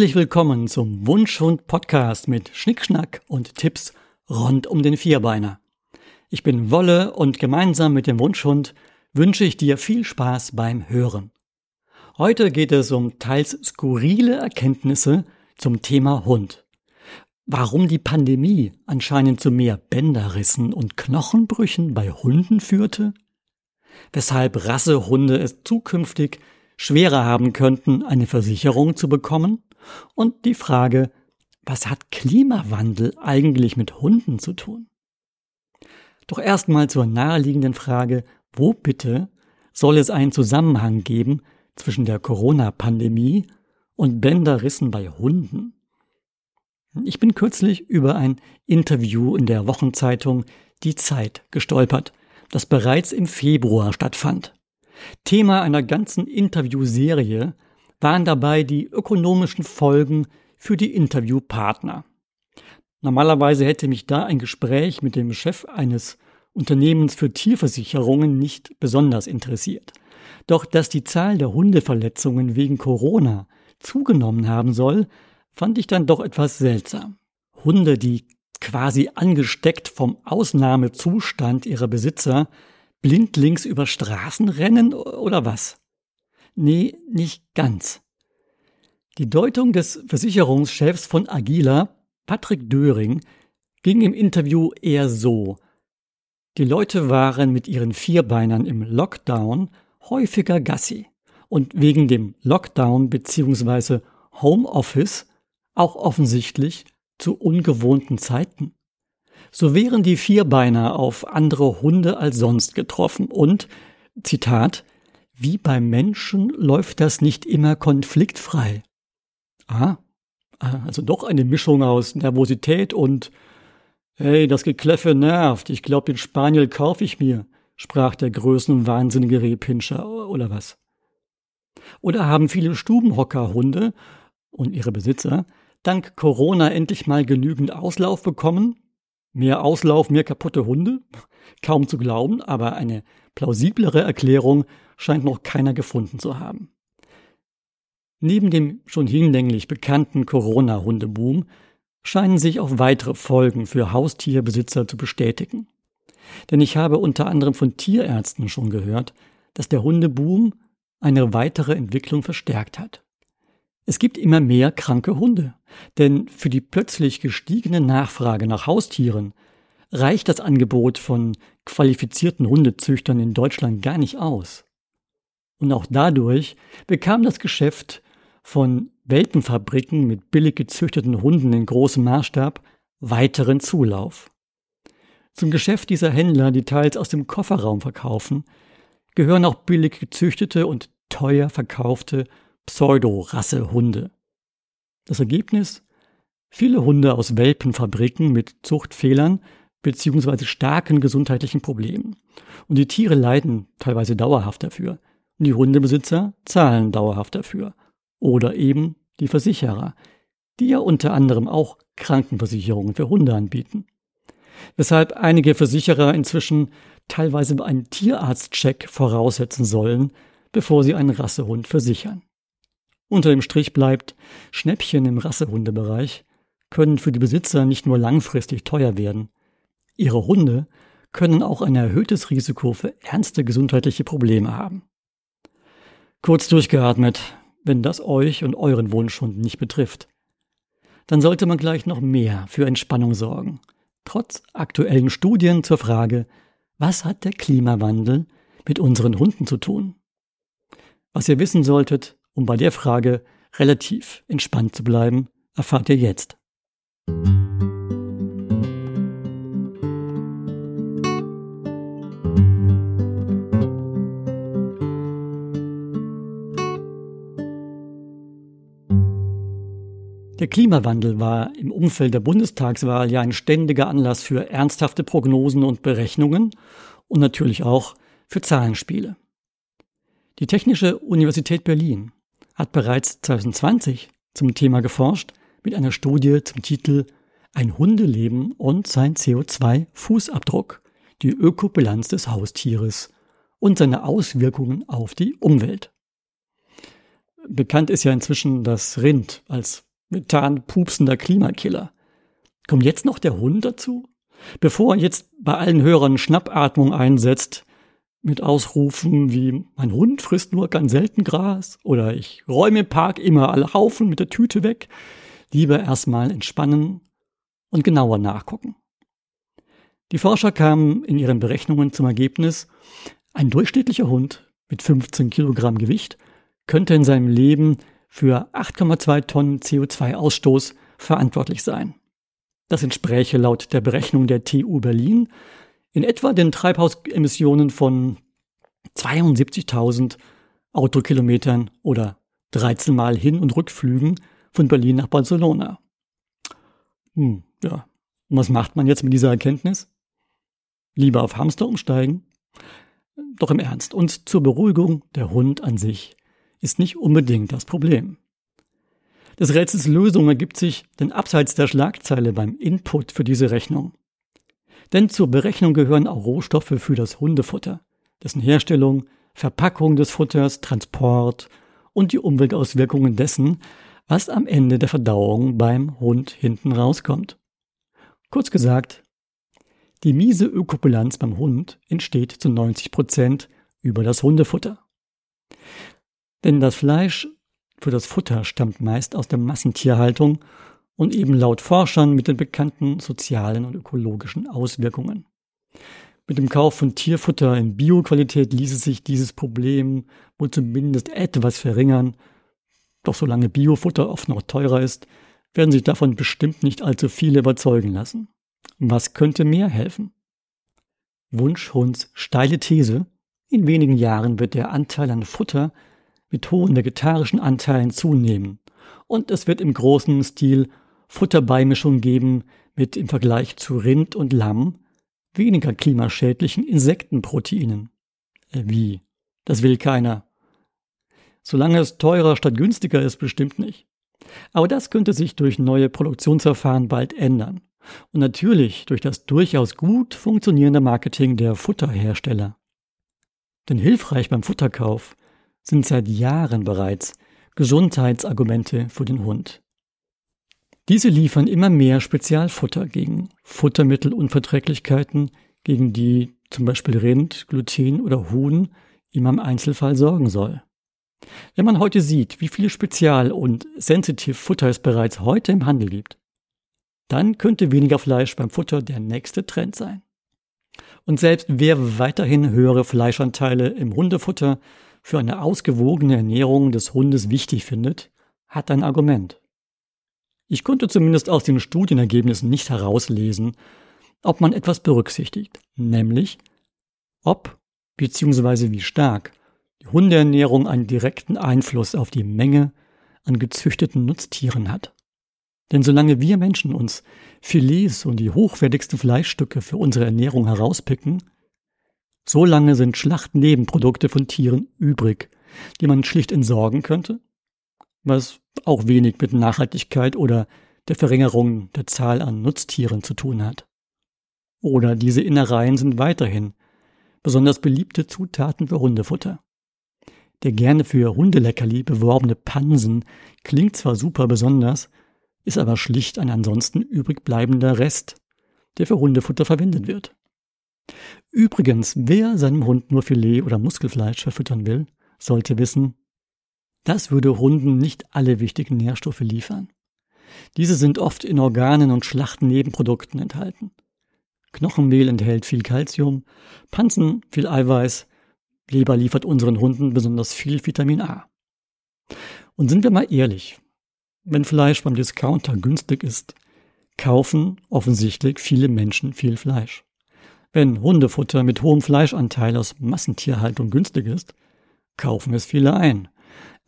Herzlich willkommen zum Wunschhund Podcast mit Schnickschnack und Tipps rund um den Vierbeiner. Ich bin Wolle und gemeinsam mit dem Wunschhund wünsche ich dir viel Spaß beim Hören. Heute geht es um teils skurrile Erkenntnisse zum Thema Hund. Warum die Pandemie anscheinend zu mehr Bänderrissen und Knochenbrüchen bei Hunden führte? Weshalb Rassehunde es zukünftig schwerer haben könnten, eine Versicherung zu bekommen? Und die Frage, was hat Klimawandel eigentlich mit Hunden zu tun? Doch erstmal zur naheliegenden Frage, wo bitte soll es einen Zusammenhang geben zwischen der Corona-Pandemie und Bänderrissen bei Hunden? Ich bin kürzlich über ein Interview in der Wochenzeitung Die Zeit gestolpert, das bereits im Februar stattfand. Thema einer ganzen Interviewserie waren dabei die ökonomischen Folgen für die Interviewpartner. Normalerweise hätte mich da ein Gespräch mit dem Chef eines Unternehmens für Tierversicherungen nicht besonders interessiert. Doch dass die Zahl der Hundeverletzungen wegen Corona zugenommen haben soll, fand ich dann doch etwas seltsam. Hunde, die quasi angesteckt vom Ausnahmezustand ihrer Besitzer blindlings über Straßen rennen oder was? Nee, nicht ganz. Die Deutung des Versicherungschefs von Agila, Patrick Döring, ging im Interview eher so. Die Leute waren mit ihren Vierbeinern im Lockdown häufiger Gassi und wegen dem Lockdown bzw. Homeoffice auch offensichtlich zu ungewohnten Zeiten. So wären die Vierbeiner auf andere Hunde als sonst getroffen und, Zitat, wie beim Menschen läuft das nicht immer konfliktfrei. Ah, also doch eine Mischung aus Nervosität und Hey, das Gekläffe nervt. Ich glaub, den Spaniel kauf ich mir, sprach der größenwahnsinnige Rehpinscher, oder was? Oder haben viele Stubenhockerhunde und ihre Besitzer dank Corona endlich mal genügend Auslauf bekommen? Mehr Auslauf, mehr kaputte Hunde? Kaum zu glauben, aber eine plausiblere Erklärung scheint noch keiner gefunden zu haben. Neben dem schon hinlänglich bekannten Corona-Hundeboom scheinen sich auch weitere Folgen für Haustierbesitzer zu bestätigen. Denn ich habe unter anderem von Tierärzten schon gehört, dass der Hundeboom eine weitere Entwicklung verstärkt hat. Es gibt immer mehr kranke Hunde, denn für die plötzlich gestiegene Nachfrage nach Haustieren reicht das Angebot von qualifizierten Hundezüchtern in Deutschland gar nicht aus. Und auch dadurch bekam das Geschäft von Welpenfabriken mit billig gezüchteten Hunden in großem Maßstab weiteren Zulauf. Zum Geschäft dieser Händler, die teils aus dem Kofferraum verkaufen, gehören auch billig gezüchtete und teuer verkaufte Pseudo-Rasse-Hunde. Das Ergebnis? Viele Hunde aus Welpenfabriken mit Zuchtfehlern bzw. starken gesundheitlichen Problemen. Und die Tiere leiden teilweise dauerhaft dafür. Und die Hundebesitzer zahlen dauerhaft dafür. Oder eben die Versicherer, die ja unter anderem auch Krankenversicherungen für Hunde anbieten. Weshalb einige Versicherer inzwischen teilweise einen Tierarztcheck voraussetzen sollen, bevor sie einen Rassehund versichern. Unter dem Strich bleibt, Schnäppchen im Rassehundebereich können für die Besitzer nicht nur langfristig teuer werden. Ihre Hunde können auch ein erhöhtes Risiko für ernste gesundheitliche Probleme haben. Kurz durchgeatmet, wenn das euch und euren Wunschhund nicht betrifft. Dann sollte man gleich noch mehr für Entspannung sorgen. Trotz aktuellen Studien zur Frage, was hat der Klimawandel mit unseren Hunden zu tun? Was ihr wissen solltet, um bei der Frage relativ entspannt zu bleiben, erfahrt ihr jetzt. Der Klimawandel war im Umfeld der Bundestagswahl ja ein ständiger Anlass für ernsthafte Prognosen und Berechnungen und natürlich auch für Zahlenspiele. Die Technische Universität Berlin hat bereits 2020 zum Thema geforscht mit einer Studie zum Titel Ein Hundeleben und sein CO2-Fußabdruck, die Ökobilanz des Haustieres und seine Auswirkungen auf die Umwelt. Bekannt ist ja inzwischen das Rind als methanpupsender Klimakiller. Kommt jetzt noch der Hund dazu? Bevor jetzt bei allen Hörern Schnappatmung einsetzt, mit Ausrufen wie mein Hund frisst nur ganz selten Gras oder ich räume im Park immer alle Haufen mit der Tüte weg, lieber erstmal entspannen und genauer nachgucken. Die Forscher kamen in ihren Berechnungen zum Ergebnis, ein durchschnittlicher Hund mit 15 Kilogramm Gewicht könnte in seinem Leben für 8,2 Tonnen CO2-Ausstoß verantwortlich sein. Das entspräche laut der Berechnung der TU Berlin in etwa den Treibhausemissionen von 72.000 Autokilometern oder 13 Mal Hin- und Rückflügen von Berlin nach Barcelona. Hm, ja. Und was macht man jetzt mit dieser Erkenntnis? Lieber auf Hamster umsteigen? Doch im Ernst. Und zur Beruhigung, der Hund an sich ist nicht unbedingt das Problem. Des Rätsels Lösung ergibt sich denn abseits der Schlagzeile beim Input für diese Rechnung. Denn zur Berechnung gehören auch Rohstoffe für das Hundefutter, dessen Herstellung, Verpackung des Futters, Transport und die Umweltauswirkungen dessen, was am Ende der Verdauung beim Hund hinten rauskommt. Kurz gesagt, die miese Ökobilanz beim Hund entsteht zu 90 Prozent über das Hundefutter. Denn das Fleisch für das Futter stammt meist aus der Massentierhaltung und eben laut Forschern mit den bekannten sozialen und ökologischen Auswirkungen. Mit dem Kauf von Tierfutter in Bioqualität ließe sich dieses Problem wohl zumindest etwas verringern. Doch solange Biofutter oft noch teurer ist, werden sich davon bestimmt nicht allzu viele überzeugen lassen. Was könnte mehr helfen? Wunschhunds steile These, in wenigen Jahren wird der Anteil an Futter mit hohen vegetarischen Anteilen zunehmen und es wird im großen Stil Futterbeimischung geben mit im Vergleich zu Rind und Lamm weniger klimaschädlichen Insektenproteinen. Äh, wie? Das will keiner. Solange es teurer statt günstiger ist, bestimmt nicht. Aber das könnte sich durch neue Produktionsverfahren bald ändern. Und natürlich durch das durchaus gut funktionierende Marketing der Futterhersteller. Denn hilfreich beim Futterkauf sind seit Jahren bereits Gesundheitsargumente für den Hund. Diese liefern immer mehr Spezialfutter gegen Futtermittelunverträglichkeiten, gegen die zum Beispiel Rind, Gluten oder Huhn ihm im Einzelfall sorgen soll. Wenn man heute sieht, wie viel Spezial- und Sensitive-Futter es bereits heute im Handel gibt, dann könnte weniger Fleisch beim Futter der nächste Trend sein. Und selbst wer weiterhin höhere Fleischanteile im Hundefutter für eine ausgewogene Ernährung des Hundes wichtig findet, hat ein Argument. Ich konnte zumindest aus den Studienergebnissen nicht herauslesen, ob man etwas berücksichtigt, nämlich ob bzw. wie stark die Hundeernährung einen direkten Einfluss auf die Menge an gezüchteten Nutztieren hat. Denn solange wir Menschen uns Filets und die hochwertigsten Fleischstücke für unsere Ernährung herauspicken, solange sind Schlachtnebenprodukte von Tieren übrig, die man schlicht entsorgen könnte was auch wenig mit Nachhaltigkeit oder der Verringerung der Zahl an Nutztieren zu tun hat. Oder diese Innereien sind weiterhin besonders beliebte Zutaten für Hundefutter. Der gerne für Hundeleckerli beworbene Pansen klingt zwar super besonders, ist aber schlicht ein ansonsten übrig bleibender Rest, der für Hundefutter verwendet wird. Übrigens, wer seinem Hund nur Filet oder Muskelfleisch verfüttern will, sollte wissen, das würde Hunden nicht alle wichtigen Nährstoffe liefern. Diese sind oft in Organen und Schlachtnebenprodukten enthalten. Knochenmehl enthält viel Kalzium, Panzen viel Eiweiß, Leber liefert unseren Hunden besonders viel Vitamin A. Und sind wir mal ehrlich, wenn Fleisch beim Discounter günstig ist, kaufen offensichtlich viele Menschen viel Fleisch. Wenn Hundefutter mit hohem Fleischanteil aus Massentierhaltung günstig ist, kaufen es viele ein.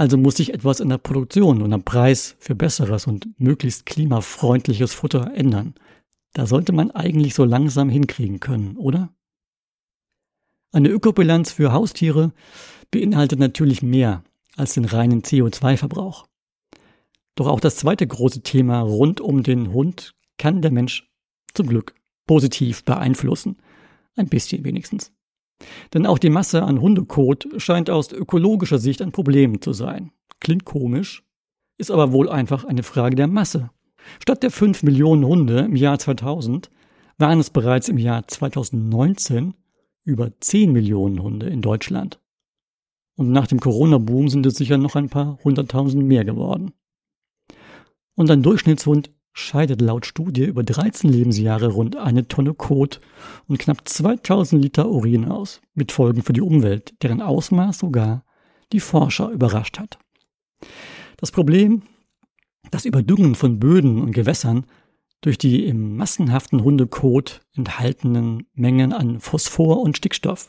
Also muss sich etwas in der Produktion und am Preis für besseres und möglichst klimafreundliches Futter ändern. Da sollte man eigentlich so langsam hinkriegen können, oder? Eine Ökobilanz für Haustiere beinhaltet natürlich mehr als den reinen CO2-Verbrauch. Doch auch das zweite große Thema rund um den Hund kann der Mensch zum Glück positiv beeinflussen. Ein bisschen wenigstens. Denn auch die Masse an Hundekot scheint aus ökologischer Sicht ein Problem zu sein. Klingt komisch, ist aber wohl einfach eine Frage der Masse. Statt der 5 Millionen Hunde im Jahr 2000 waren es bereits im Jahr 2019 über 10 Millionen Hunde in Deutschland. Und nach dem Corona-Boom sind es sicher noch ein paar hunderttausend mehr geworden. Und ein Durchschnittshund scheidet laut Studie über 13 Lebensjahre rund eine Tonne Kot und knapp 2000 Liter Urin aus, mit Folgen für die Umwelt, deren Ausmaß sogar die Forscher überrascht hat. Das Problem, das Überdüngen von Böden und Gewässern durch die im massenhaften Hundekot enthaltenen Mengen an Phosphor und Stickstoff.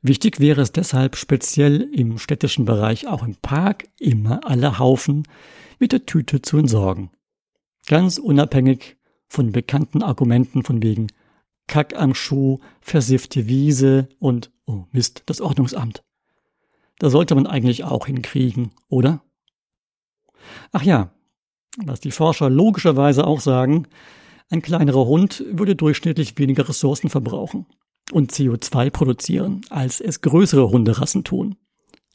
Wichtig wäre es deshalb speziell im städtischen Bereich auch im Park immer alle Haufen mit der Tüte zu entsorgen. Ganz unabhängig von bekannten Argumenten von wegen Kack am Schuh, versiffte Wiese und, oh Mist, das Ordnungsamt. Da sollte man eigentlich auch hinkriegen, oder? Ach ja, was die Forscher logischerweise auch sagen, ein kleinerer Hund würde durchschnittlich weniger Ressourcen verbrauchen und CO2 produzieren, als es größere Hunderassen tun.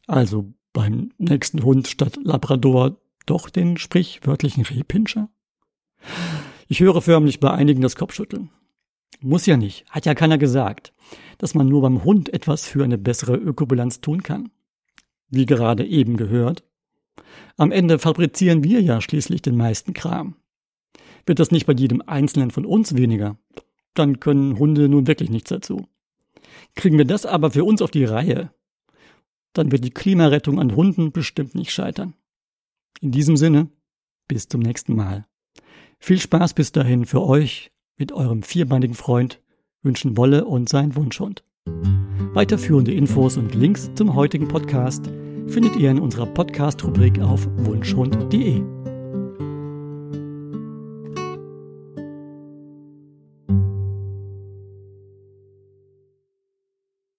Also beim nächsten Hund statt Labrador doch den sprichwörtlichen Rehpinscher? Ich höre förmlich bei einigen das Kopfschütteln. Muss ja nicht, hat ja keiner gesagt, dass man nur beim Hund etwas für eine bessere Ökobilanz tun kann. Wie gerade eben gehört. Am Ende fabrizieren wir ja schließlich den meisten Kram. Wird das nicht bei jedem Einzelnen von uns weniger, dann können Hunde nun wirklich nichts dazu. Kriegen wir das aber für uns auf die Reihe, dann wird die Klimarettung an Hunden bestimmt nicht scheitern. In diesem Sinne, bis zum nächsten Mal. Viel Spaß bis dahin für euch mit eurem vierbeinigen Freund wünschen Wolle und sein Wunschhund. Weiterführende Infos und Links zum heutigen Podcast findet ihr in unserer Podcast-Rubrik auf wunschhund.de.